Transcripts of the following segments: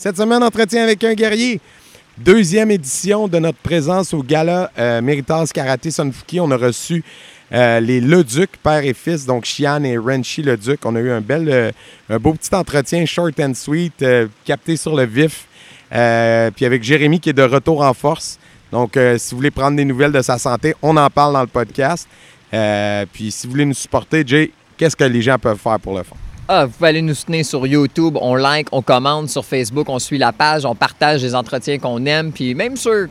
Cette semaine, entretien avec un guerrier. Deuxième édition de notre présence au gala euh, Méritas Karaté Sunfuki. On a reçu euh, les Leduc, père et fils, donc Chian et Renchi Leduc. On a eu un bel, euh, un beau petit entretien, short and sweet, euh, capté sur le vif. Puis avec Jérémy qui est de retour en force. Donc, si vous voulez prendre des nouvelles de sa santé, on en parle dans le podcast. Puis si vous voulez nous supporter, Jay, qu'est-ce que les gens peuvent faire pour le fond? Ah, vous pouvez aller nous soutenir sur YouTube, on like, on commente sur Facebook, on suit la page, on partage les entretiens qu'on aime, puis même ceux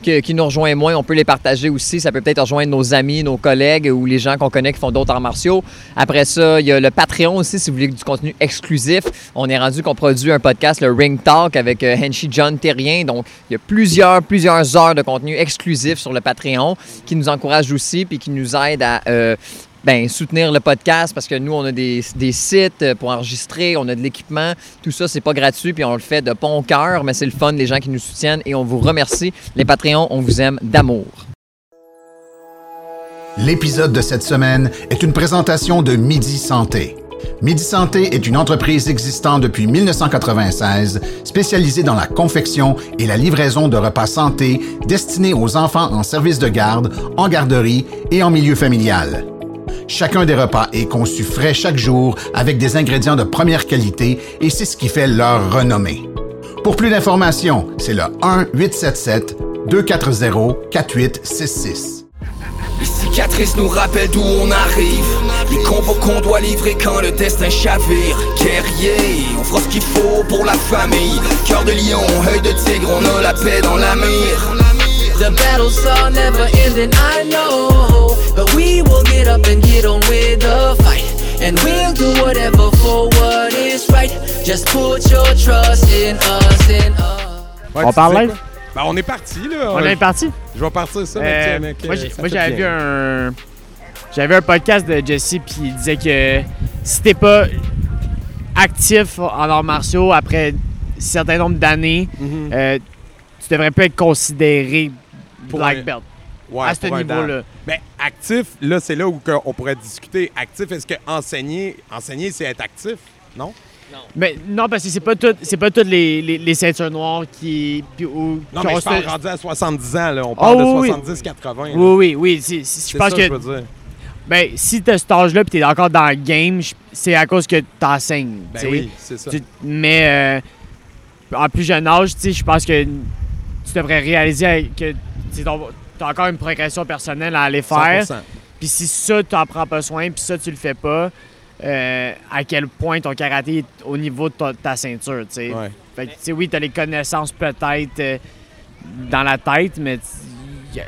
qui nous rejoignent moins, on peut les partager aussi. Ça peut peut-être rejoindre nos amis, nos collègues ou les gens qu'on connaît qui font d'autres arts martiaux. Après ça, il y a le Patreon aussi, si vous voulez du contenu exclusif. On est rendu qu'on produit un podcast, le Ring Talk, avec euh, Henshi John Terrien. Donc, il y a plusieurs, plusieurs heures de contenu exclusif sur le Patreon qui nous encourage aussi, puis qui nous aide à... euh, ben, soutenir le podcast parce que nous, on a des, des sites euh, pour enregistrer, on a de l'équipement. Tout ça, c'est pas gratuit, puis on le fait de bon cœur, mais c'est le fun, les gens qui nous soutiennent et on vous remercie. Les Patreons, on vous aime d'amour. L'épisode de cette semaine est une présentation de Midi Santé. Midi Santé est une entreprise existante depuis 1996, spécialisée dans la confection et la livraison de repas santé destinés aux enfants en service de garde, en garderie et en milieu familial. Chacun des repas est conçu frais chaque jour avec des ingrédients de première qualité et c'est ce qui fait leur renommée. Pour plus d'informations, c'est le 1-877-240-4866. Les cicatrices nous rappellent d'où on arrive Les combos qu'on doit livrer quand le destin chavire Guerrier, on fera ce qu'il faut pour la famille Cœur de lion, œil de tigre, on a la paix dans la mire The battles are never ending, I know. But we will get up and get on with the fight. And we'll do whatever for what is right. Just put your trust in us, in us. Ouais, On parle live? Ben, on est parti, là. On est parti? Je vais partir ça, Euh, mec, moi, euh, j'ai- ça moi, j'avais vu un. J'avais un podcast de Jesse, puis il disait que si t'es pas actif en arts martiaux après un certain nombre d'années, Mhm. euh, tu devrais pas être considéré Pour black belt. Ouais, à ce niveau-là. Ben, actif, là, c'est là où on pourrait discuter. Actif, est-ce que enseigner, enseigner, c'est être actif? Non? Mais non, parce que c'est pas tout, c'est pas toutes les, les, les ceintures noires qui. puis- ou- Non, qui mais je parle ce- rendu à 70 ans, là. On parle Oh, oui, de oui. 70-80. là. Oui, oui, oui. c'est- c'est- Je pense ça que. je veux dire. Ben, si t'as cet âge-là et t'es encore dans le game, c'est à cause que t'enseignes. Ben oui, c'est ça. Tu- mais euh, en plus jeune âge, tu sais, je pense que tu devrais réaliser que tu as encore une progression personnelle à aller faire. 100%. Puis si ça, tu n'en prends pas soin, puis ça, tu le fais pas, euh, à quel point ton karaté est au niveau de ta, ta ceinture, tu sais. Ouais. Fait que, tu sais, oui, tu as les connaissances peut-être euh, dans la tête, mais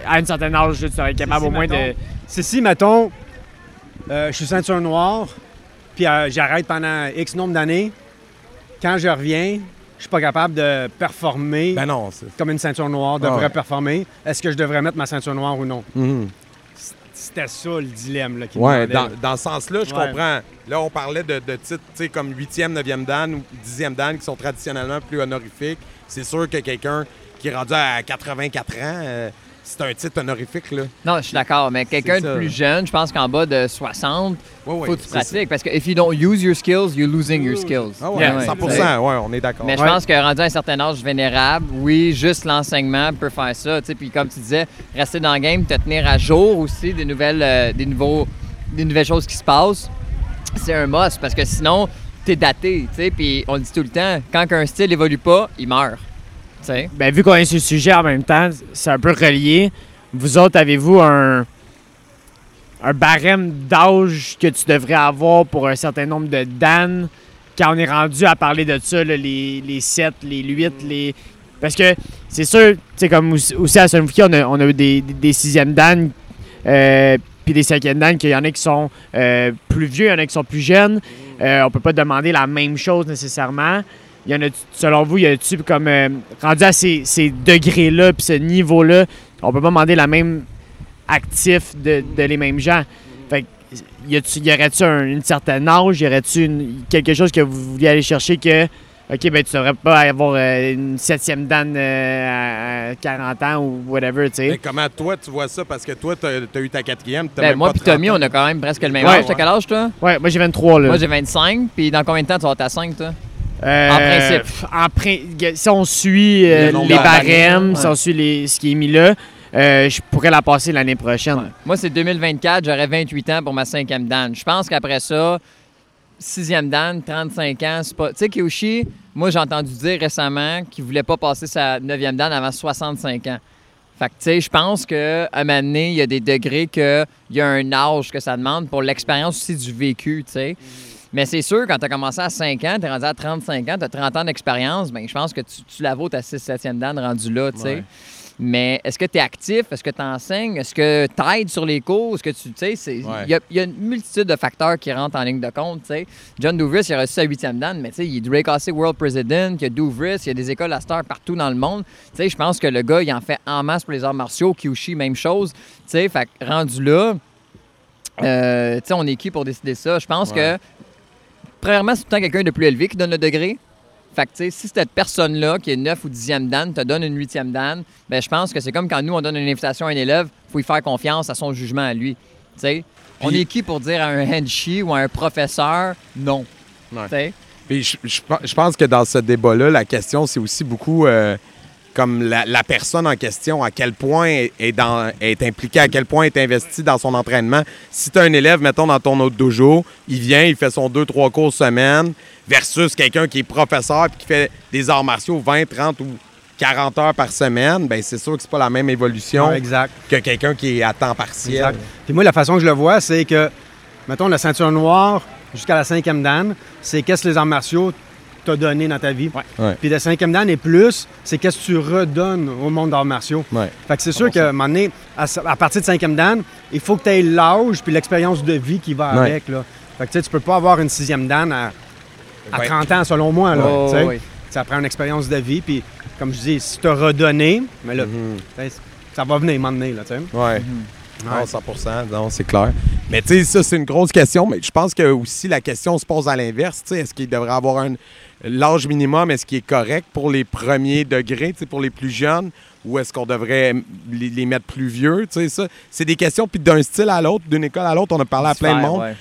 à un certain âge, tu serais capable si, au moins de... C'est si, mettons, euh, je suis ceinture noire, puis euh, j'arrête pendant X nombre d'années. Quand je reviens, je suis pas capable de performer Ben non, comme une ceinture noire devrait Ah ouais. performer. Est-ce que je devrais mettre ma ceinture noire ou non? Mhm. C'était ça le dilemme. Là, qu'il me Ouais, dans, dans ce sens-là, je Ouais. comprends. Là, on parlait de, de titres, comme 8e, 9e Dan ou 10e Dan qui sont traditionnellement plus honorifiques. C'est sûr que quelqu'un qui est rendu à 84 ans, euh, c'est un titre honorifique, là. Non, je suis d'accord, mais quelqu'un de plus jeune, je pense qu'en bas de 60, Ouais, ouais, faut que tu pratiques. Parce que if you don't use your skills, you're losing your skills. Ah ouais, Yeah, 100 ouais. ouais, on est d'accord. Mais je pense que rendu à un certain âge vénérable, oui, juste l'enseignement peut faire ça. Puis comme tu disais, rester dans le game, te tenir à jour aussi des nouvelles, euh, des nouveaux, des nouvelles choses qui se passent, c'est un must parce que sinon, t'es daté. Puis on le dit tout le temps, quand un style évolue pas, il meurt. Ben, vu qu'on est sur le sujet en même temps, c'est un peu relié. Vous autres, avez-vous un, un barème d'âge que tu devrais avoir pour un certain nombre de Dan? Quand on est rendu à parler de ça, les, les 7, les 8, les. Parce que c'est sûr, sais, comme aussi à Sunfuki, on a, on a eu des, des, sixièmes Dan, euh, puis des cinquièmes Dan, qu'il y en a qui sont euh, plus vieux, il y en a qui sont plus jeunes. Euh, on peut pas demander la même chose nécessairement. Il y en a, selon vous, il y a-tu comme euh, rendu à ces, ces degrés-là, puis ce niveau-là, on peut pas demander la même actif de, de les mêmes gens. Fait que, y, y aurait-tu un, une certaine âge, y aurait-tu quelque chose que vous vouliez aller chercher que, ok, ben tu devrais pas avoir euh, une septième dan euh, à, à 40 ans ou whatever, tu Mais sais. comment toi, tu vois ça? Parce que toi, tu as, eu ta quatrième. t'as Ben, même moi puis Tommy, 30 on a quand même presque le même Ouais. âge. T'as quel âge, toi? Ouais, moi j'ai 23 là. Moi, j'ai 25. Puis dans combien de temps tu vas avoir ta 5, toi? Euh, En principe. en si on suit euh, Le les barèmes, ouais. si on suit les- ce qui est mis là, euh, je pourrais la passer l'année prochaine. Moi, c'est 2024, j'aurai 28 ans pour ma cinquième Dan. Je pense qu'après ça, sixième Dan, 35 ans, c'est pas... Tu sais, Kiyoshi, moi, j'ai entendu dire récemment qu'il voulait pas passer sa neuvième Dan avant 65 ans. Fait que, tu sais, je pense qu'à un moment donné, il y a des degrés qu'il y a un âge que ça demande pour l'expérience aussi du vécu, tu sais. Mais c'est sûr, quand tu as commencé à 5 ans, tu es rendu à 35 ans, tu as 30 ans d'expérience, ben je pense que tu, tu la vaux ta 6-7e Dan rendu là, tu sais. Ouais. Mais est-ce que tu es actif? Est-ce que tu enseignes? Est-ce que tu aides sur les cours? Est-ce que tu. Sais, il Ouais. y, a, il y a une multitude de facteurs qui rentrent en ligne de compte. tu sais. John Douvris, il a reçu sa huitième dan, mais tu sais, il est Drake Assay World President, il y a Douvris, il y a des écoles à Star partout dans le monde. Tu sais, je pense que le gars, il en fait en masse pour les arts martiaux. Kyushi, même chose. Tu sais, fait que rendu là, euh, tu sais, on est qui pour décider ça? Je pense Ouais. que, premièrement, c'est tout le temps quelqu'un de plus élevé qui donne le degré. Fait que, tu sais, si cette personne-là, qui est 9 ou 10e Dan, te donne une 8e Dan, ben je pense que c'est comme quand nous, on donne une invitation à un élève, il faut y faire confiance à son jugement à lui. Tu sais, on Puis- est qui pour dire à un henshi ou à un professeur non? Ouais. Tu sais? Puis je, je pense que dans ce débat-là, la question, c'est aussi beaucoup euh, comme la, la personne en question, à quel point est, est dans, est impliquée, à quel point est investi dans son entraînement. Si tu as un élève, mettons, dans ton autre dojo, il vient, il fait son 2-3 cours semaine, versus quelqu'un qui est professeur puis qui fait des arts martiaux 20, 30 ou 40 heures par semaine, ben c'est sûr que c'est pas la même évolution Ouais, exact. que quelqu'un qui est à temps partiel. Exact. Puis moi, la façon que je le vois, c'est que, mettons, la ceinture noire jusqu'à la cinquième dan, c'est qu'est-ce que les arts martiaux t'ont donné dans ta vie. Ouais. Puis de cinquième dan et plus, c'est qu'est-ce que tu redonnes au monde d'arts martiaux. Ouais. Fait que c'est sûr qu'à un moment donné, à, à partir de cinquième dan, il faut que tu aies l'âge puis l'expérience de vie qui va Ouais. avec. Là. Fait que tu sais, tu peux pas avoir une sixième dan à, à Ouais. 30 ans, selon moi. Là, Oh, tu. Ça prend une expérience de vie. Puis, comme je dis, si tu as redonné, mais là, Mhm. tu ça va venir, un moment donné, là, tu sais. Ouais. Mhm. Non, 100 non, c'est clair. Mais tu sais, ça, c'est une grosse question. Mais je pense que aussi la question se pose à l'inverse. Tu sais, Est-ce qu'il devrait avoir un. L'âge minimum, est-ce qu'il est correct pour les premiers degrés, pour les plus jeunes, ou est-ce qu'on devrait les, les mettre plus vieux? Ça, c'est des questions. Puis d'un style à l'autre, d'une école à l'autre, on a parlé à plein de monde. ouais.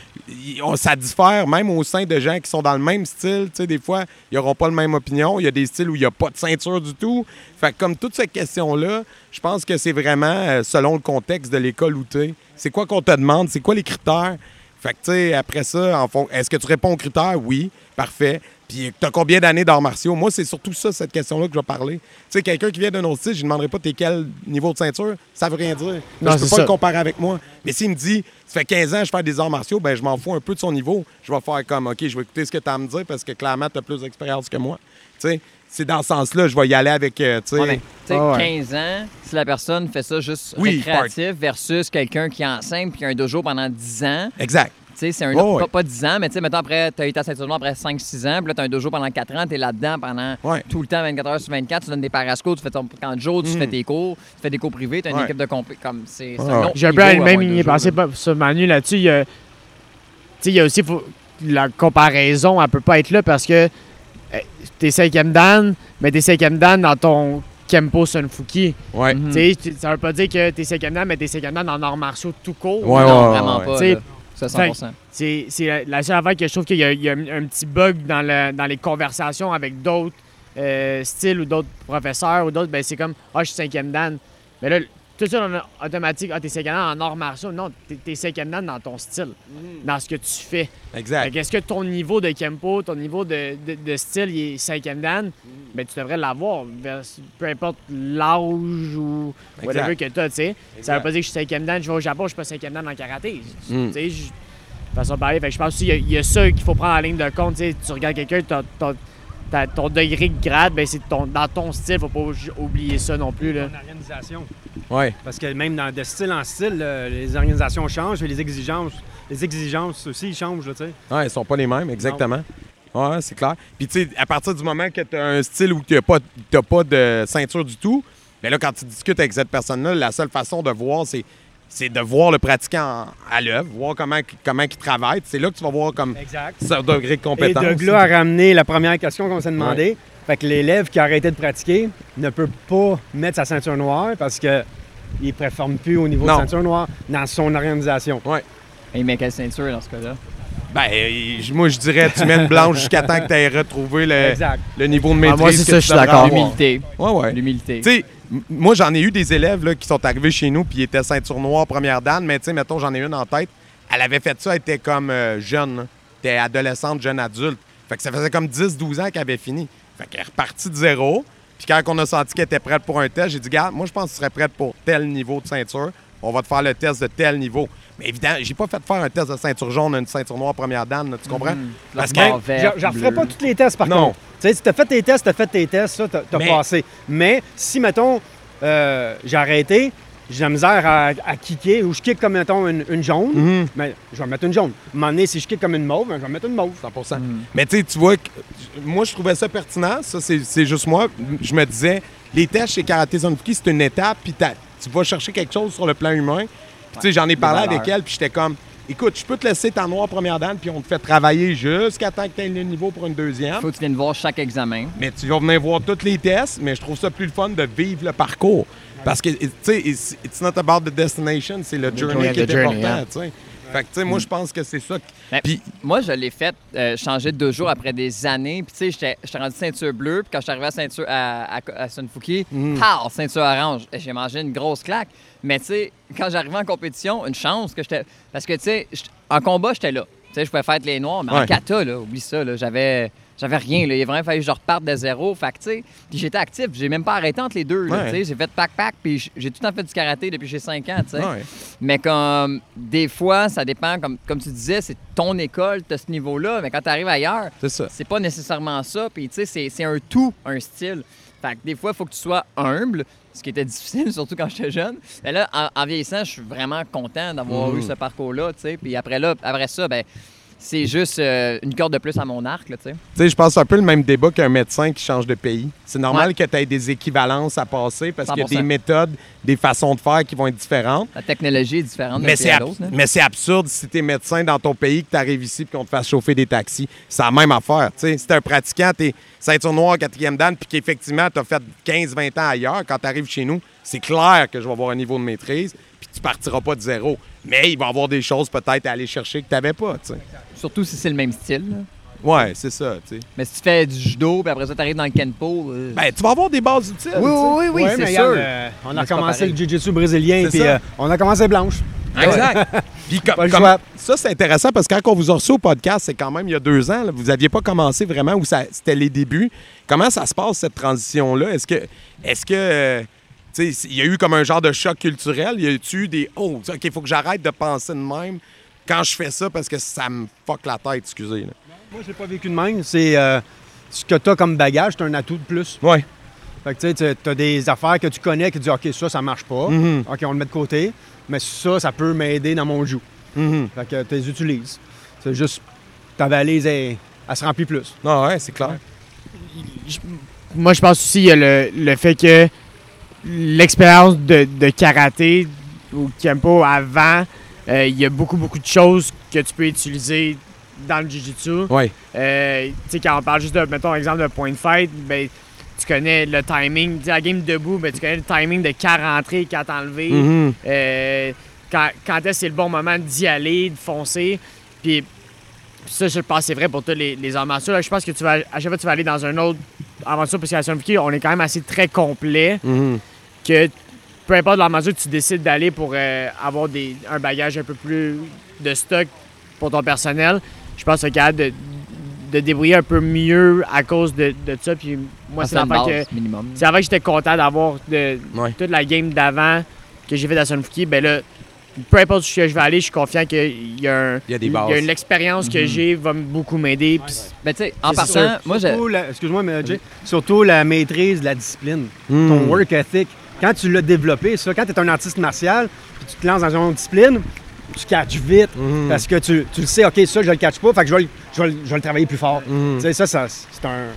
On- ça diffère même au sein de gens qui sont dans le même style. Des fois, ils n'auront pas la même opinion. Il y a des styles où il n'y a pas de ceinture du tout. Fait que comme toute cette question-là, je pense que c'est vraiment euh, selon le contexte de l'école où tu es. C'est quoi qu'on te demande? C'est quoi les critères? Fait que, tu sais, après ça, en fond, est-ce que tu réponds aux critères? Oui, parfait. Puis, tu as combien d'années d'arts martiaux? Moi, c'est surtout ça, cette question-là, que je vais parler. Tu sais, quelqu'un qui vient d'un autre style, je ne demanderai pas t'es quel niveau de ceinture. Ça veut rien dire. Non, je peux pas ça. le comparer avec moi. Mais s'il me dit, ça fait 15 ans que je fais des arts martiaux, ben je m'en fous un peu de son niveau. Je vais faire comme, OK, je vais écouter ce que tu as à me dire parce que clairement, tu as plus d'expérience que moi. Tu sais, c'est dans ce sens-là, je vais y aller avec, euh, tu sais... Ouais, mais, tu sais, Ah ouais. 15 ans, si la personne fait ça juste Oui, récréatif versus quelqu'un qui enseigne puis qui a un dojo pendant 10 ans, Exact. tu sais, c'est un Oh, pas, ouais. pas 10 ans, mais tu sais, mettons après, tu as ta ceinture noire après 5-6 ans, puis là, tu as un dojo pendant 4 ans, tu es là-dedans pendant Ouais. tout le temps, 24 heures sur 24, tu donnes des parascos, tu fais ton camp de jour, tu Mm. fais tes cours, tu fais des cours privés, tu as une Ouais. équipe de compé. Comme c'est. autre J'ai un niveau peu à le même y est passé sur Manu là-dessus. Il y a, tu sais, il y a aussi faut- la comparaison, elle peut pas être là parce que t'es cinquième dan, mais t'es cinquième dan dans ton Kempo Sunfuki. Ouais. Tu sais, tu- ça veut pas dire que t'es cinquième dan, mais t'es cinquième dan dans arts martiaux tout court. Ouais, non, ouais, vraiment ouais. pas. T'sais, là. Ça, 100 C'est c'est la, la seule affaire que je trouve qu'il y a, il y a un, un petit bug dans, le- dans les conversations avec d'autres euh, styles ou d'autres professeurs ou d'autres. Ben, c'est comme Ah, je suis cinquième dan. Mais là, tout ça, automatique. Ah, t'es dan en arts martiaux. Non, t'es- cinquième dan dans ton style, dans ce que tu fais. Exact. Est-ce que ton niveau de Kempo, ton niveau de, de- de style, il est cinquième dan? Ben, tu devrais l'avoir, peu importe l'âge ou whatever Exact. que tu as, tu sais. Ça veut pas dire que je suis cinquième dan, je vais au Japon, je suis pas cinquième dan en karaté. Mm. Tu sais, je- façon de parler. Fait que je pense aussi qu'il y a- il y, a ça qu'il faut prendre en ligne de compte. Tu sais, tu regardes quelqu'un, t'as- t'as- t'as- ton degré de grade, ben c'est ton, dans ton style, faut pas ou- oublier ça non plus. Là. Ton organisation. Ouais. Parce que même dans, de style en style, euh, les organisations changent et les exigences, les exigences aussi ils changent. Là. Ouais, ils sont pas les mêmes, exactement. Ouais, c'est clair. Puis, tu sais, à partir du moment que tu as un style où tu n'as pas, pas de ceinture du tout, mais là, quand tu discutes avec cette personne-là, la seule façon de voir, c'est, c'est de voir le pratiquant à l'œuvre, voir comment, comment il travaille. C'est là que tu vas voir comme Exact. son degré de Et compétence. de là à ramener la première question qu'on s'est demandé. Fait que l'élève qui a arrêté de pratiquer ne peut pas mettre sa ceinture noire parce que il ne performe plus au niveau Non. de ceinture noire dans son organisation. Et il met quelle ceinture dans ce cas-là? Ben, moi, je dirais, tu mets une blanche jusqu'à temps que tu aies retrouvé le, Exact. le niveau de Ah, maîtrise. moi, c'est ça, je suis d'accord. L'humilité. Ouais, ouais. L'humilité. Tu sais, moi, j'en ai eu des élèves là, qui sont arrivés chez nous puis ils étaient ceinture noire première dan, mais tu sais, mettons, j'en ai une en tête. Elle avait fait ça, elle était comme euh, jeune. là. Elle était adolescente, jeune adulte. Fait que ça faisait comme 10-12 ans qu'elle avait fini. Fait qu'elle est repartie de zéro. Puis quand on a senti qu'elle était prête pour un test, j'ai dit, garde, moi, je pense que tu serais prête pour tel niveau de ceinture. On va te faire le test de tel niveau. Mais évidemment, j'ai pas fait faire un test de ceinture jaune une ceinture noire première là, tu comprends? Parce que Je referai pas tous les tests, par Non. contre. Tu sais, si tu as fait tes tests, tu as fait tes tests, ça, tu as, Mais- passé. Mais si, mettons, euh, j'ai arrêté, j'ai de la misère à, à kicker, ou je kick comme, mettons, une, une jaune, Mhm. mais je vais mettre une jaune. À un moment donné, si je kick comme une mauve, ben, je vais mettre une mauve. 100 Mais tu sais, tu vois, que- moi, je trouvais ça pertinent. Ça, c'est c'est juste moi. Je me disais, les tests chez Karaté Sunfuki, c'est une étape, puis t'as- tu vas chercher quelque chose sur le plan humain. Puis, tu sais, j'en ai parlé avec elle, puis j'étais comme, écoute, je peux te laisser ta noire première dame, puis on te fait travailler jusqu'à temps que tu aies le niveau pour une deuxième. faut que tu viennes voir chaque examen. Mais tu vas venir voir tous les tests, mais je trouve ça plus le fun de vivre le parcours. Parce que, tu sais, it's, it's not about the destination, c'est le journey qui est the journey, important, tu sais. Fait que, tu sais, moi, je pense que c'est ça. Ben, Puis, Moi, je l'ai fait euh, changer deux jours après des années. Puis, tu sais, j'étais- j'étais rendu ceinture bleue. Puis, quand je suis arrivé à, ceinture, à, à, à Sunfuki, Mm. pow, ceinture orange. J'ai mangé une grosse claque. Mais, tu sais, quand j'arrivais en compétition, une chance que j'étais. Parce que, tu sais, en combat, j'étais là. Tu sais, je pouvais faire les noirs. Mais en kata, là, oublie ça, là, j'avais. J'avais rien, là. Il a vraiment fallu que je reparte de zéro. Fait que, tu sais, puis j'étais actif. J'ai même pas arrêté entre les deux, là, Ouais. tu sais. J'ai fait pack-pack, puis j'ai tout le temps fait du karaté depuis que j'ai 5 ans, tu sais. ouais. Mais comme des fois, ça dépend, comme, comme tu disais, c'est ton école, tu as ce niveau-là, mais quand tu arrives ailleurs, c'est pas nécessairement ça. Puis tu sais, c'est- un tout, un style. Fait que des fois, il faut que tu sois humble, ce qui était difficile, surtout quand j'étais jeune. Mais là, en, en vieillissant, je suis vraiment content d'avoir eu ce parcours-là, tu sais. Puis après, là, après ça, ben c'est juste euh, une corde de plus à mon arc, tu sais. Tu sais, je pense un peu le même débat qu'un médecin qui change de pays. C'est normal Ouais. que tu aies des équivalences à passer parce qu'il y a 100%. des méthodes, des façons de faire qui vont être différentes. La technologie est différente Mais c'est, ab- c'est absurde si tu es médecin dans ton pays, que tu arrives ici et qu'on te fasse chauffer des taxis. C'est la même affaire. tu sais. Si tu un pratiquant, tu es ceinture noire, quatrième dan, puis qu'effectivement, tu as fait 15-20 ans ailleurs, quand tu arrives chez nous, c'est clair que je vais avoir un niveau de maîtrise, puis tu partiras pas de zéro. Mais il va y avoir des choses peut-être à aller chercher que tu n'avais pas. tu sais. Surtout si c'est le même style. là. Ouais, c'est ça. tu sais. Mais si tu fais du judo, puis après ça, tu arrives dans le kenpo. euh, Ben, tu vas avoir des bases utiles. oui, oui, oui, oui, Ouais, c'est sûr. euh, on a commencé le jiu-jitsu brésilien, puis euh, on a commencé blanche. Exact. Puis comme- Pas le comme- choix. ça, c'est intéressant parce que quand on vous a reçu au podcast, c'est quand même il y a deux ans. là, vous n'aviez pas commencé vraiment où ça- c'était les débuts. Comment ça se passe, cette transition-là? Est-ce que. Est-ce que. Il y a eu comme un genre de choc culturel. Y a-tu eu des. Oh, OK, il faut que j'arrête de penser de même quand je fais ça parce que ça me fuck la tête, excusez. là. Moi, je l'ai pas vécu de même. C'est euh, ce que tu as comme bagage, c'est un atout de plus. Ouais. Fait que tu sais, tu as des affaires que tu connais qui disent OK, ça, ça marche pas. Mhm. OK, on le met de côté. Mais ça, ça peut m'aider dans mon joue. Mhm. Fait que tu les utilises. C'est juste ta valise, elle, elle se remplit plus. Non, ouais, c'est clair. Moi, je pense aussi il y a le, le fait que l'expérience de, de karaté ou kempo avant, euh, il y a beaucoup, beaucoup de choses que tu peux utiliser dans le jiu-jitsu. Ouais. Euh, tu sais, quand on parle juste de, mettons, exemple de point de fight, ben, tu connais le timing. Tu la game debout, ben, tu connais le timing de quand rentrer, quand enlever. Mhm. Euh, quand, quand est-ce que c'est le bon moment d'y aller, de foncer? Puis ça, je pense que c'est vrai pour tous les. Là, je pense que tu vas, à chaque fois tu vas aller dans un autre aventure, parce qu'à on est quand même assez très complet Mhm. Que peu importe l'art martial que tu décides d'aller pour euh, avoir des, un bagage un peu plus de stock pour ton personnel, je pense que tu es capable de, de débrouiller un peu mieux à cause de, de ça. Puis moi, c'est l'affaire que c'est avant que j'étais content d'avoir de, Ouais. toute la game d'avant que j'ai fait à Sunfuki. Ben là, peu importe où je vais aller, je suis confiant qu'il y a, un, Il y a des bases. il y a une expérience que j'ai va me beaucoup m'aider. Ben, tu sais, en sûr. moi, j'ai. Surtout la- Excuse-moi, mais Jay, surtout la maîtrise de la discipline. Mhm. Ton work ethic. Quand tu l'as développé, ça, quand tu es un artiste martial, puis tu te lances dans une autre discipline, tu catches vite Mhm. parce que tu, tu le sais, OK, ça, je le catch pas, fait que je vais, le- je vais le- je vais le travailler plus fort. Mhm. Tu sais, ça, ça, c'est un,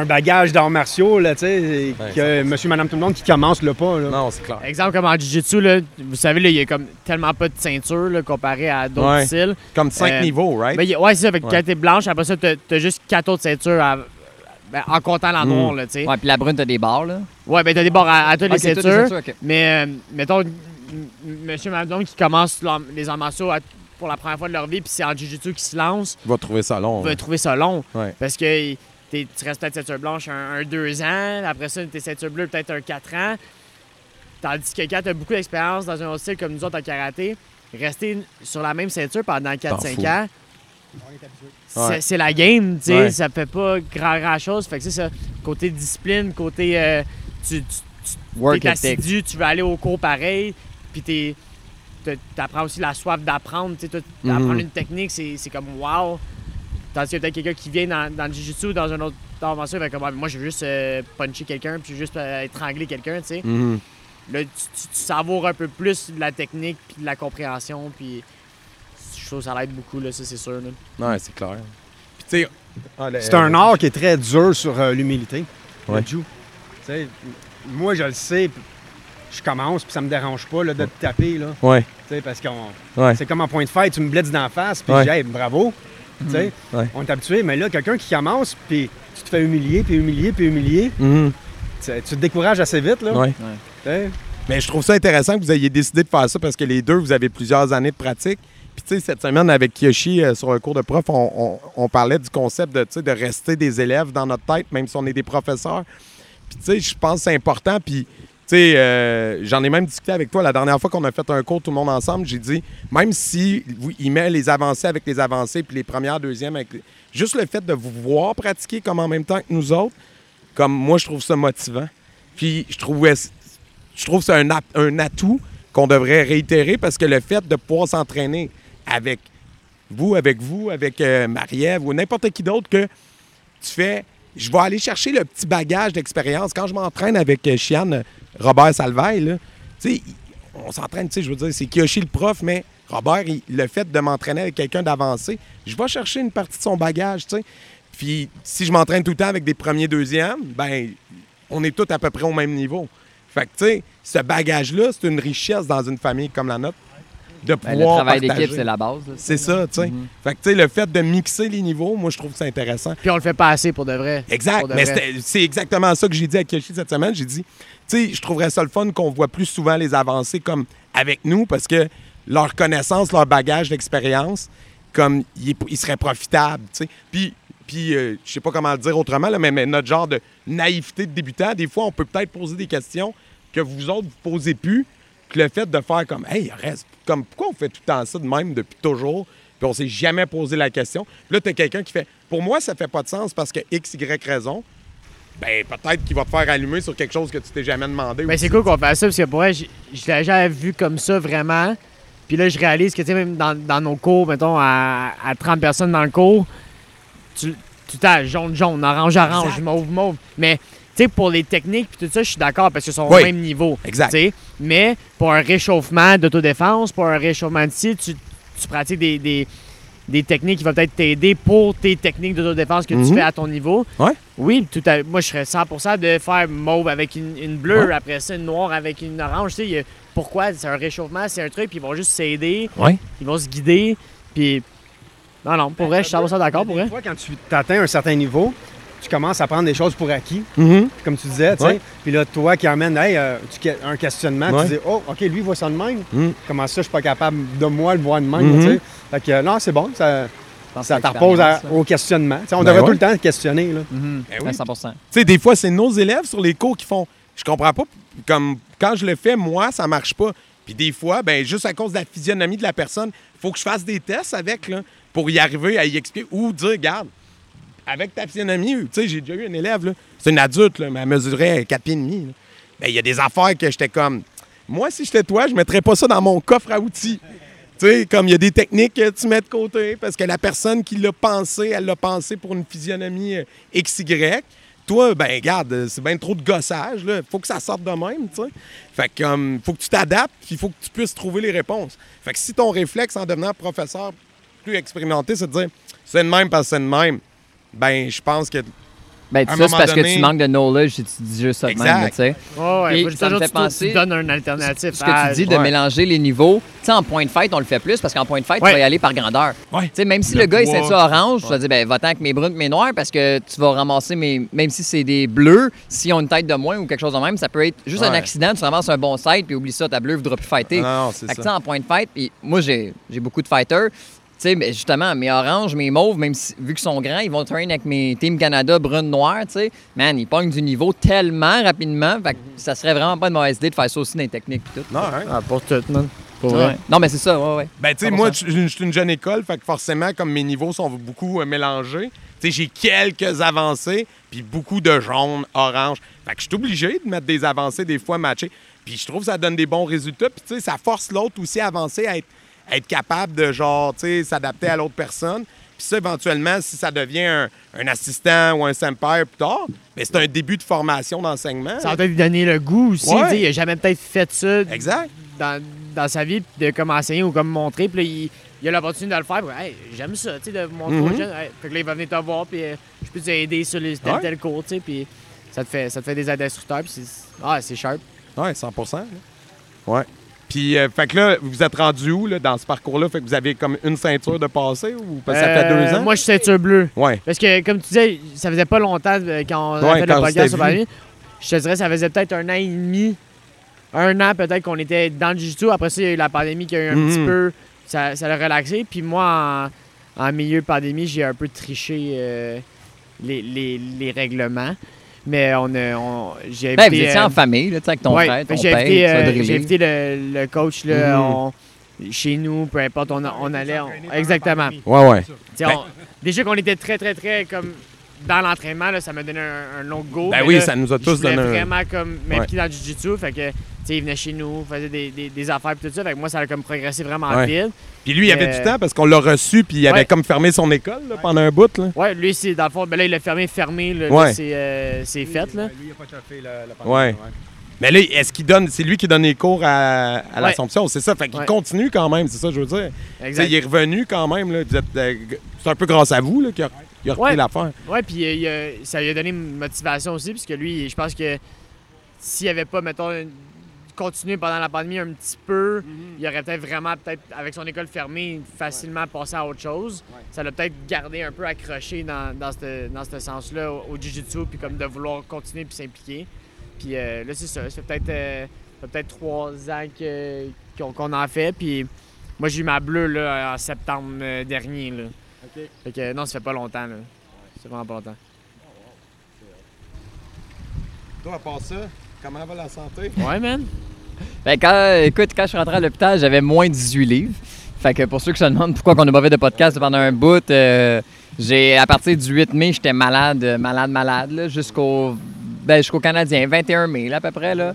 un bagage d'arts martiaux, là, tu sais, que monsieur, madame, tout le monde qui commence le pas, là. Non, c'est clair. Exemple comme en Jiu-Jitsu, là, vous savez, là, il y a comme tellement pas de ceinture là, comparé à d'autres Ouais. styles. Comme cinq Euh, niveaux, right? Ben, a- ouais, c'est ça. Fait que Ouais. quand t'es blanche, après ça, t'as as juste quatre autres ceintures à- ben, en comptant la noire, là, tu sais. Ouais, puis la brune, t'as des barres, là. Ouais, ben t'as des bords à, à toutes les toutes ceintures. Mais, euh, mettons, monsieur, madame qui commence les arts martiaux pour la première fois de leur vie, puis c'est en Jiu-Jitsu qu'ils se lancent, Tu vas trouver ça long. vont trouver ça long. Ouais. Parce que t'es- tu restes peut-être ceinture blanche un, 2 ans, après ça, t'es ceinture bleue peut-être un 4 ans. Tandis que quand t'as beaucoup d'expérience dans un autre style comme nous autres en karaté, rester sur la même ceinture pendant 4-5 fous. ans, Ouais. c'est la game, tu sais, Ouais. ça fait pas grand, grand chose. Fait que c'est ça, côté discipline, côté euh, tu, tu, Work assidu, tu veux aller au cours pareil, puis t'apprends aussi la soif d'apprendre. tu sais, toi, D'apprendre Mhm. une technique, c'est c'est comme wow. Tandis que peut-être quelqu'un qui vient dans, dans le jiu-jitsu ou dans un autre invention, il va comme Ah, moi je veux juste euh, puncher quelqu'un, puis je veux juste euh, étrangler quelqu'un, tu sais. Mhm. Là, tu, tu, tu savoures un peu plus de la technique, puis de la compréhension, puis je trouve que ça l'aide beaucoup, là, ça c'est sûr. là. Ouais, c'est clair. Puis, tu sais. ah, C'est un art qui est très dur sur euh, l'humilité. Ouais. Le jiu. Tu sais, moi, je le sais, je commence, puis ça me dérange pas là, de te taper, là, Ouais, tu sais, parce que ouais. c'est comme en point de fight, tu me blitzes d'en face, puis Ouais. je dis, hey, bravo. Tu sais, Ouais. On est habitué, mais là, quelqu'un qui commence, puis tu te fais humilier, puis humilier, puis humilier, Mhm. tu tu te décourages assez vite. Là, Ouais. Tu sais. Mais je trouve ça intéressant que vous ayez décidé de faire ça parce que les deux, vous avez plusieurs années de pratique. Puis, tu sais, cette semaine, avec Kiyoshi, euh, sur un cours de prof, on, parlait du concept de, de rester des élèves dans notre tête, même si on est des professeurs. Puis, tu sais, je pense que c'est important. Puis, tu sais, euh, j'en ai même discuté avec toi la dernière fois qu'on a fait un cours tout le monde ensemble. J'ai dit, même si il met les avancées avec les avancées, puis les premières, deuxièmes avec Juste le fait de vous voir pratiquer comme en même temps que nous autres, comme moi, je trouve ça motivant. Puis, je trouvais je trouve c'est un atout qu'on devrait réitérer parce que le fait de pouvoir s'entraîner avec vous, avec vous, avec euh, Marie-Ève ou n'importe qui d'autre que tu fais, je vais aller chercher le petit bagage d'expérience. Quand je m'entraîne avec euh, Chiane Robert Salveille, là, tu sais, on s'entraîne, je veux dire, c'est Kiyoshi le prof, mais Robert, le fait de m'entraîner avec quelqu'un d'avancé, je vais chercher une partie de son bagage. Puis si je m'entraîne tout le temps avec des premiers, deuxièmes, ben on est tous à peu près au même niveau. Fait que, tu sais, ce bagage-là, c'est une richesse dans une famille comme la nôtre. De Ben, pouvoir le travail d'équipe, c'est la base. C'est ça, tu sais. Fait que, tu sais, le fait de mixer les niveaux, moi, je trouve ça intéressant. Puis on le fait pas assez pour de vrai. Exact. De Mais c'est exactement ça que j'ai dit à Kiyoshi cette semaine. J'ai dit, tu sais, je trouverais ça le fun qu'on voit plus souvent les avancées comme avec nous parce que leur connaissance, leur bagage d'expérience, comme il, il serait profitable, tu sais. Puis, puis euh, je sais pas comment le dire autrement, là, mais, mais notre genre de naïveté de débutant, des fois, on peut peut-être poser des questions que vous autres, vous posez plus. Que le fait de faire comme, hey, reste, comme, pourquoi on fait tout le temps ça de même depuis toujours? Puis on s'est jamais posé la question. Puis là, tu as quelqu'un qui fait, pour moi, ça fait pas de sens parce que X, Y raison. Ben, peut-être qu'il va te faire allumer sur quelque chose que tu t'es jamais demandé. Ben, c'est cool qu'on fasse ça parce que pour vrai, je je l'avais jamais vu comme ça vraiment. Puis là, je réalise que, tu sais, même dans, dans nos cours, mettons, à, à 30 personnes dans le cours, tu, tout as jaune, jaune, orange, orange, Exact. mauve, mauve. Mais, tu sais, pour les techniques puis tout ça, je suis d'accord parce qu'ils sont Oui. au même niveau. Exact. Mais pour un réchauffement d'autodéfense, pour un réchauffement de tir, tu, tu pratiques des, des, des techniques qui vont peut-être t'aider pour tes techniques d'autodéfense que Mhm. tu fais à ton niveau. Ouais. Oui, tout à, moi je serais 100% de faire mauve avec une, une bleue, Ouais. après ça une noire avec une orange. Tu sais, pourquoi? C'est un réchauffement, c'est un truc, puis ils vont juste s'aider, Ouais. ils vont se guider, puis... Non, non, pour vrai, je suis 100% d'accord, pour vrai. Des fois, quand tu atteins un certain niveau, tu commences à prendre des choses pour acquis, Mhm. comme tu disais, tu sais. Ouais. Puis là, toi qui amènes hey, euh, tu- un questionnement, Ouais. tu dis, oh, OK, lui, il voit ça de même. Mhm. Comment ça, je suis pas capable de moi le voir de même, Mhm. tu sais? Fait que euh, non, c'est bon, ça, ça te repose à- au questionnement. On Ben devrait ouais. tout le temps questionner, là. Ben oui. Ouais, 100%. Tu sais, des fois, c'est nos élèves sur les cours qui font. Je comprends pas. Comme quand je le fais, moi, ça marche pas. Puis des fois, ben juste à cause de la physionomie de la personne, il faut que je fasse des tests avec là, pour y arriver à y expliquer ou dire, regarde, avec ta physionomie, tu sais, j'ai déjà eu un élève, là, c'est une adulte, là, mais elle mesurait 4 pieds et demi. il y a des affaires que j'étais comme. Moi, si j'étais toi, je mettrais pas ça dans mon coffre à outils. Tu sais, comme il y a des techniques que tu mets de côté parce que la personne qui l'a pensé, elle l'a pensé pour une physionomie euh, XY. Toi, ben regarde, euh, c'est bien trop de gossage. Il faut que ça sorte de même, sais. Fait que faut que tu t'adaptes, puis il faut que tu puisses trouver les réponses. Fait que si ton réflexe en devenant professeur plus expérimenté, c'est de dire c'est de même parce que c'est de même, ben je pense que Ben, ça, c'est parce donné- que tu manques de knowledge si tu dis juste ça de même, tu sais. Ouais, ouais, Et faut ça me fait penser- Tu donnes un alternative. Ce que tu dis de ouais. mélanger les niveaux, tu sais, en point de fête, on le fait plus parce qu'en point de fête, Ouais. tu vas y aller par grandeur. Ouais. Tu sais, même si Le le, gars, il sait ça orange, tu vas dire, ben, va-t'en avec mes bruns et mes noirs parce que tu vas ramasser mes. Même si c'est des bleus, s'ils ont une tête de moins ou quelque chose de même, ça peut être juste un accident, tu ramasses un bon site, puis oublie ça, ta bleue ne voudra plus fighter. Non, non, c'est Fait que, tu ça. sais, en point de fête, puis moi, j'ai j'ai beaucoup de fighters. Tu sais, mais justement, mes oranges, mes mauves, même si, vu qu'ils sont grands, ils vont train avec mes Team Canada brune noire, tu sais. Man, ils pognent du niveau tellement rapidement. Fait que ça serait vraiment pas une mauvaise idée de faire ça aussi dans les techniques et tout. Non, hein? Ah, pour tout, man. Ouais. Non, mais c'est ça, ouais, ouais. Ben, tu sais, 100%. moi, je suis une jeune école, fait que forcément, comme mes niveaux sont beaucoup euh, mélangés, tu sais, j'ai quelques avancées, puis beaucoup de jaune, orange. Fait que je suis obligé de mettre des avancées des fois matchées. Puis je trouve que ça donne des bons résultats. Puis, tu sais, ça force l'autre aussi à avancer, à être, à être capable de, genre, tu sais, s'adapter à l'autre personne. Puis ça, éventuellement, si ça devient un, un assistant ou un senpai plus tard, ben, c'est un début de formation d'enseignement. Ça va peut-être lui donner le goût aussi. Ouais. tu sais, Il a jamais peut-être fait ça Exact. dans, dans sa vie, de comme enseigner ou comme montrer. Puis là, il, il a l'opportunité de le faire. Hey, j'aime ça, tu sais, de montrer aux Mhm. jeunes. Hey, fait que là, il va venir te voir, puis euh, je peux t'aider sur les tel, Ouais. tel cours, tu sais. Puis ça te fait, ça te fait des aides d'instructeurs, puis c'est ah, c'est sharp. Oui, 100 là. Ouais. Puis, euh, fait que là, vous êtes rendu où là, dans ce parcours-là? Fait que vous avez comme une ceinture de passé ou parce que ça fait Euh, deux ans? Moi, je suis ceinture bleue. Ouais. Parce que, comme tu disais, ça faisait pas longtemps euh, quand on a Ouais, fait le podcast sur Paris. Je te dirais, ça faisait peut-être un an et demi, un an peut-être qu'on était dans le jiu-jitsu. Après ça, il y a eu la pandémie qui a eu un Mhm. petit peu. Ça, ça l'a relaxé. Puis moi, en, en milieu de pandémie, j'ai un peu triché euh, les, les- les règlements. Mais on a. on- j'ai Ben, vous invité, étiez euh, en famille, là, tu sais, avec ton ouais, frère, fait ton j'ai père, invité, euh, driller. j'ai invité le, le coach là, Mhm. on- chez nous, peu importe, on, on allait. on- exactement. Ouais, ouais. Ben- on- déjà qu'on était très, très, très comme dans l'entraînement, là, ça m'a donné un, un long go. Ben oui, là, ça nous a tous donné un- vraiment comme m'impliquer dans le jiu-jitsu. Fait que, il venait chez nous, faisait des, des, des affaires et tout ça. Fait que moi, ça a comme progressé vraiment Ouais. vite. Puis lui, il avait Euh, du temps parce qu'on l'a reçu, puis il avait ouais. comme fermé son école là, pendant un bout. Là. Ouais, lui, c'est dans le fond, ben là, il l'a fermé, fermé, là, Ouais. là, c'est euh, c'est fait, là. Lui, il a pas fait la, la Ouais. Mais là, est-ce qu'il donne. C'est lui qui donne les cours à, à Ouais. l'Assomption, c'est ça. Fait qu'il Ouais. continue quand même, c'est ça que je veux dire. Exact. il est revenu quand même. Là, Vous êtes, euh, c'est un peu grâce à vous là, qu'il a, il a repris Ouais. l'affaire. Ouais, puis euh, il a- ça lui a donné une motivation aussi, puisque lui, je pense que s'il avait pas, mettons, une- continué pendant la pandémie un petit peu, il aurait peut-être vraiment, peut-être, avec son école fermée, facilement passé à autre chose. Ça l'a peut-être gardé un peu accroché dans, dans ce dans sens-là au, au jiu-jitsu, puis comme de vouloir continuer puis s'impliquer. Puis euh, là, c'est ça. Ça fait peut-être euh, peut-être trois ans qu'on en fait, puis moi, j'ai eu ma bleue là, en septembre euh, dernier. Là. Fait que non, ça fait pas longtemps. Là. C'est vraiment pas longtemps. Toi, à part ça, comment va la santé? Ouais, man. Ben, quand, écoute, quand je suis rentré à l'hôpital, j'avais moins de 18 livres. Fait que pour ceux qui se demandent pourquoi on pas fait de podcast pendant un bout, euh, j'ai à partir du 8 mai, j'étais malade, malade, malade, jusqu'au ben, jusqu'au Canadien, 21 mai, là, à peu près. Là.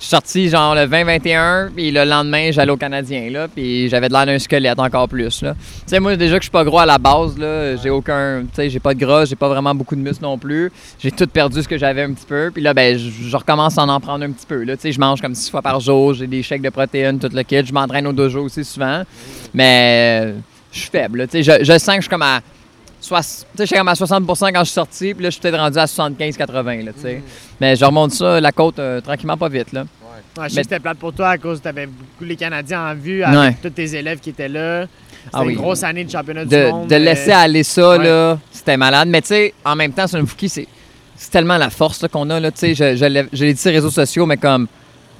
Je suis sorti genre le 20-21, puis le lendemain, j'allais au Canadien, là, puis j'avais de l'air d'un squelette encore plus. Là. Tu sais, moi, déjà que je suis pas gros à la base, là, j'ai aucun. Tu sais, j'ai pas de gras, j'ai pas vraiment beaucoup de muscles non plus. J'ai tout perdu ce que j'avais un petit peu, puis là, ben, je recommence à en prendre un petit peu. Là. Tu sais, je mange comme six fois par jour, j'ai des chèques de protéines, tout le kit. Je m'entraîne au dojo aussi souvent, mais je suis faible. Tu sais, je, je sens que je suis comme à. Suis comme à 60% quand je suis sorti, puis là, je suis peut-être rendu à 75-80. là, tu sais. Mais je remonte ça, la côte, euh, tranquillement, pas vite. Là. Ouais, je sais Mais- que c'était plate pour toi à cause que tu avais beaucoup les Canadiens en vue avec Ouais. tous tes élèves qui étaient là. C'était Ah oui. une grosse année de championnat du de, monde. de laisser aller ça, ouais. là, c'était malade. Mais tu sais, en même temps, sur une Fouki, c'est tellement la force qu'on a. Là, tu sais, je, je l'ai dit sur les réseaux sociaux, mais comme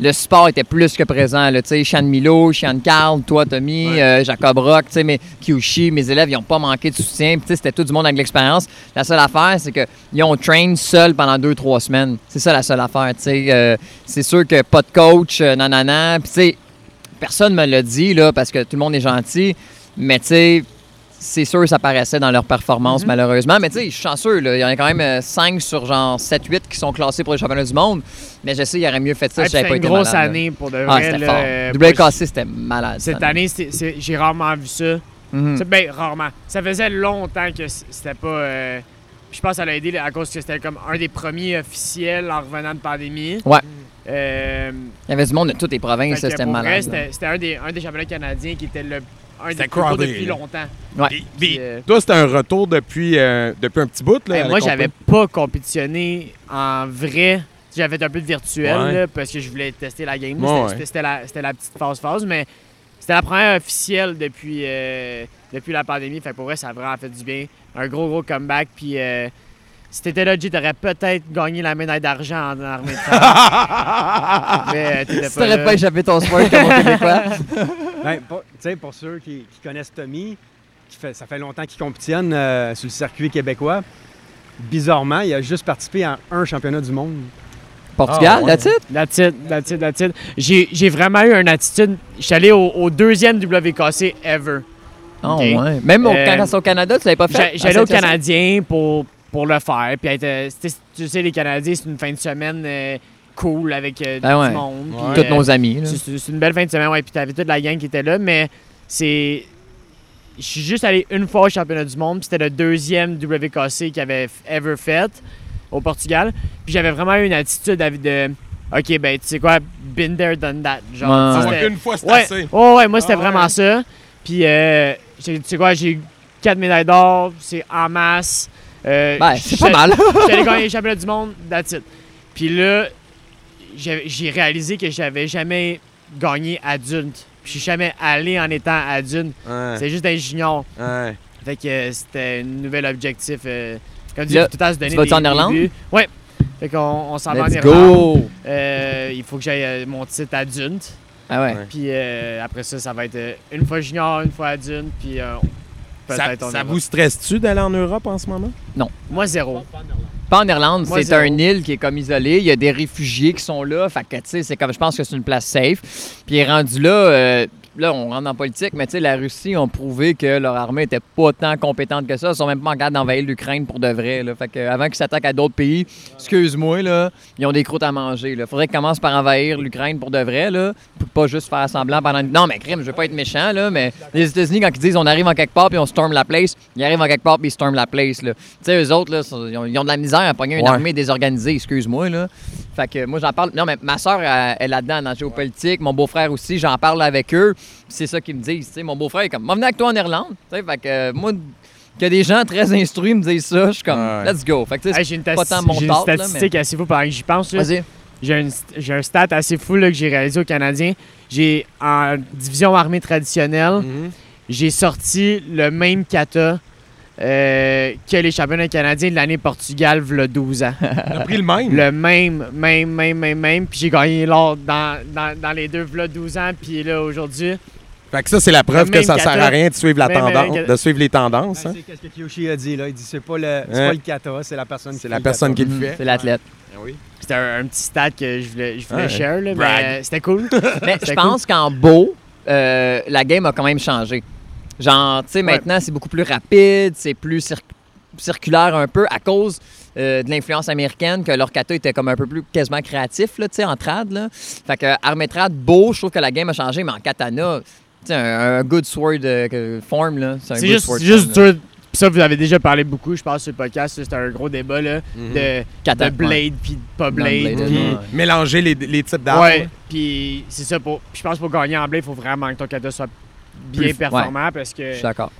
le sport était plus que présent. Là, Sean Milo, Sean Carl, toi, Tommy, euh, Jacob Rock, mais Kyushi, mes élèves, ils n'ont pas manqué de soutien. Puis, tu sais, C'était tout du monde avec l'expérience. La seule affaire, c'est qu'ils ont train seuls pendant deux, trois semaines. C'est ça la seule affaire. Euh, c'est sûr que pas de coach, euh, nanana. Puis, personne me l'a dit, là, parce que tout le monde est gentil. Mais, tu sais, c'est sûr ça paraissait dans leur performance, malheureusement. Mais tu sais, je suis chanceux. Là. Il y en a quand même 5 sur genre 7-8 qui sont classés pour les championnats du monde. Mais je sais, il aurait mieux fait ça ouais, si j'avais pas c'était été une grosse là. année pour de Ah, vrai. c'était fort. euh, WKC, c'était malade. Cette année, j'ai rarement vu ça. Mhm. C'est- Ben, rarement. Ça faisait longtemps que c'était pas. euh, Je pense que ça l'a aidé à cause que c'était comme un des premiers officiels en revenant de pandémie. Ouais. Euh, Il y avait du monde de toutes les provinces, c'était malade. c'était c'était un des, un des championnats canadiens qui était le un des plus gros depuis longtemps. Ouais. Puis- Puis, puis euh, toi, c'était un retour depuis, euh, depuis un petit bout. Là, la moi, j'avais pas compétitionné en vrai. J'avais fait un peu de virtuel Ouais. là, parce que je voulais tester la game. Ouais, C'était- la, c'était la petite phase-phase, mais c'était la première officielle depuis, euh, depuis la pandémie. Fait que pour vrai, ça a vraiment fait du bien. Un gros, gros comeback. Puis euh, si t'étais là, t'aurais peut-être gagné la médaille d'argent en armée de terre. mais euh, t'étais Si pas t'aurais pas échappé ton sport comme au Québécois. Ben, pour, tu sais, pour ceux qui, qui connaissent Tommy, qui fait, ça fait longtemps qu'il compétitionne euh, sur le circuit québécois, bizarrement, il a juste participé à un championnat du monde. Portugal, Ah, ouais. that's it? That's it, that's it, that's it. J'ai, j'ai vraiment eu une attitude. Je suis allé au, au deuxième WKC ever. Oh, ouais. Même au, Euh, quand c'est au Canada, tu l'avais pas fait? J'allais au Saint-Hyacinthe? Canadien pour, pour le faire. Puis euh, tu sais, les Canadiens, c'est une fin de semaine euh, cool avec euh, Ben ouais. du monde. Tous euh, nos amis. là. c'est- une belle fin de semaine, ouais. Puis t'avais toute la gang qui était là, mais c'est. Je suis juste allé une fois au championnat du monde, puis c'était le deuxième WKC qu'il avait ever fait au Portugal. Puis j'avais vraiment eu une attitude de. de, Ok, ben tu sais quoi, been there, done that. Genre, sais, Ouais, c'était- une fois, c'est Ouais, assez. ouais, ouais, moi c'était Ah ouais. vraiment ça. Puis, euh, j'ai- tu sais quoi, j'ai eu quatre médailles d'or, c'est en masse. Euh, Ben, c'est pas mal. J'allais gagner les championnats du monde, that's it. Puis là, j'ai réalisé que j'avais jamais gagné adulte. Puis je suis jamais allé en étant adulte. Ouais, C'est juste un junior. ouais. Fait que euh, c'était un nouvel objectif. euh, comme il faut tout le temps se donner tu vas-tu des- en Irlande? buts. Ouais. Fait qu'on on s'en va en Let's Irlande. go! Euh, il faut que j'aille mon titre adulte. Ah ouais. Puis euh, après ça, ça va être une fois junior, une fois adulte, puis euh, Ça, peut-être on ça vous stresse-tu d'aller en Europe en ce moment? Moi, zéro. Pas en Irlande, c'est un île qui est comme isolé. Il y a des réfugiés qui sont là. Fait que, tu sais, c'est comme, je pense que c'est une place safe. Puis rendu là, euh, là, on rentre en politique, mais tu sais, la Russie ont prouvé que leur armée était pas tant compétente que ça. Ils sont même pas en garde d'envahir l'Ukraine pour de vrai. Là. Fait que, avant qu'ils s'attaquent à d'autres pays, excuse-moi, là, ils ont des croûtes à manger. Là. Faudrait qu'ils commencent par envahir l'Ukraine pour de vrai, là. Pour pas juste faire semblant pendant. Non, mais crime, je veux pas être méchant, là, mais les États-Unis, quand ils disent on arrive en quelque part puis on storm la place, ils arrivent en quelque part puis ils storm la place. Tu sais, eux autres, là, ils ont, ils ont de la misère à pogner une Ouais. armée désorganisée, excuse-moi, là. Fait que moi, j'en parle. Non, mais ma soeur, elle, elle est là-dedans, dans la géopolitique. Mon beau-frère aussi, j'en parle avec eux. Puis C'est ça qu'ils me disent. Tu sais, mon beau-frère est comme, va venir avec toi en Irlande. Tu sais, fait que euh, moi, que des gens très instruits me disent ça, je suis comme, Ouais. let's go. Fait que tu sais, Hey, j'ai une, pas tant mon j'ai une là, statistique assez fou pendant que j'y pense. là. Vas-y. J'ai un, j'ai un stat assez fou là, que j'ai réalisé au Canadien. J'ai en division armée traditionnelle, Mhm. j'ai sorti le même kata euh, que les championnats canadiens de l'année Portugal, v'là 12 ans. T'as pris le même? Le même, même, même, même, même. Puis j'ai gagné l'or dans, dans, dans les deux, v'là 12 ans. Puis là, aujourd'hui, Fait que ça, c'est la preuve Le que ça sert à rien de suivre la Même, même tendance, de suivre les tendances. hein. Ben, c'est ce que Kiyoshi a dit. Là? Il dit c'est pas, le, c'est Ouais. pas le kata, c'est la personne qui C'est la le personne qui le fait. C'est l'athlète. c'était un, un petit stat que je voulais, je voulais Ouais. share. Là, mais euh, c'était cool. Mais je pense qu'en beau, euh, la game a quand même changé. Genre, tu sais, Ouais. maintenant, c'est beaucoup plus rapide, c'est plus cir- circulaire un peu à cause euh, de l'influence américaine, que leur kata était comme un peu plus quasiment créatif, là, tu sais, en trad, là. Fait que armée trad, beau, je trouve que la game a changé, mais en katana, tu sais, un, un good sword euh, que- form, là, c'est un C'est good juste, sword c'est juste form. Puis ça, vous avez déjà parlé beaucoup, je pense, sur le podcast. C'était un gros débat là, Mhm. de, de blade puis de pas blade. Ouais. Mélanger les, les types d'armes. Ouais, puis c'est ça. Pour, puis je pense pour gagner en blade, il faut vraiment que ton kata soit bien Plus- performant parce que Je suis d'accord.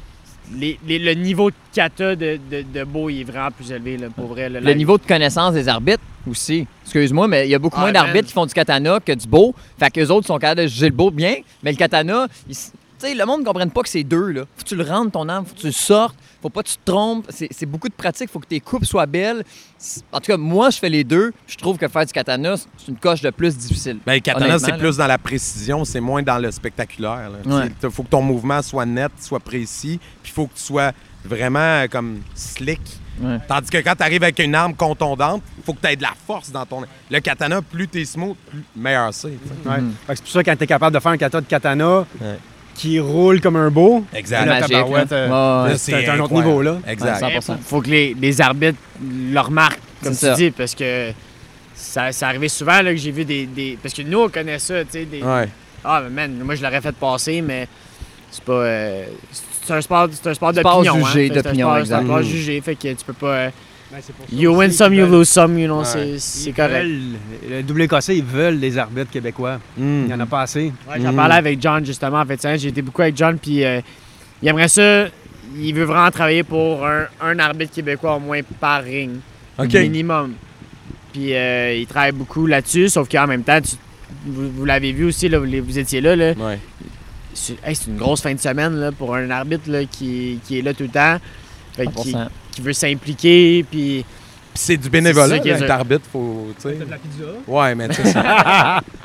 les- les- le niveau de kata de, de, de Beau il est vraiment plus élevé, là, pour vrai. Le La- niveau de connaissance des arbitres aussi. Excuse-moi, mais il y a beaucoup Ah, moins d'arbitres qui font du katana que du beau. Fait qu'eux autres sont capables de juger le beau bien, mais le katana, sais, le monde ne comprenne pas que c'est deux. Là. Faut que tu le rentres, ton arme, faut que tu le sortes, faut pas que tu te trompes. C'est beaucoup de pratique, faut que tes coupes soient belles. En tout cas, moi, je fais les deux. Je trouve que faire du katana, c'est une coche de plus difficile. Ben, le katana, c'est plus dans la précision, c'est moins dans le spectaculaire. Ouais. Il faut que ton mouvement soit net, soit précis, puis il faut que tu sois vraiment euh, comme slick. Ouais. Tandis que quand tu arrives avec une arme contondante, il faut que tu aies de la force dans ton. Le katana, plus t'es smooth, plus meilleur c'est. Ouais. Que C'est pour ça que quand tu es capable de faire un kata de katana Ouais. Qui roule comme un beau, Exact. là, Magique, euh, Ouais, c'est un autre niveau, là. Exact. Ouais, Mais 100%. faut, que les, les arbitres le remarquent, comme tu C'est ça. dis, parce que ça, ça arrivait souvent là, que j'ai vu des, des- Parce que nous, on connaît ça, tu sais. Des... Ouais. Ah, mais man, moi, je l'aurais fait passer, mais c'est pas. euh, c'est un sport, c'est un sport Sport d'opinion. jugé, hein. D'opinion, C'est un sport- c'est un exact. sport Mhm. jugé, fait que tu peux pas. euh, You win some, you lose some, you know, Ouais. c'est- correct. veulent- le double écossais, ils veulent des arbitres québécois. Hmm. Il n'y en a pas assez. Ouais, J'en Mm. parlais avec John justement. En fait, j'ai été beaucoup avec John, puis euh, il aimerait ça. Il veut vraiment travailler pour un, un arbitre québécois au moins par ring, OK. minimum. Puis euh, il travaille beaucoup là-dessus, sauf qu'en même temps, tu- vous, vous l'avez vu aussi, là, vous, vous étiez là. là. Ouais. C'est hey, une grosse fin de semaine là, pour un arbitre là, qui, qui est là tout le temps, Fait que qui, 100%. Qui veut s'impliquer. Puis c'est du bénévolat, là, d'arbitre, faut, tu sais. la pizza? Ouais, mais tu sais,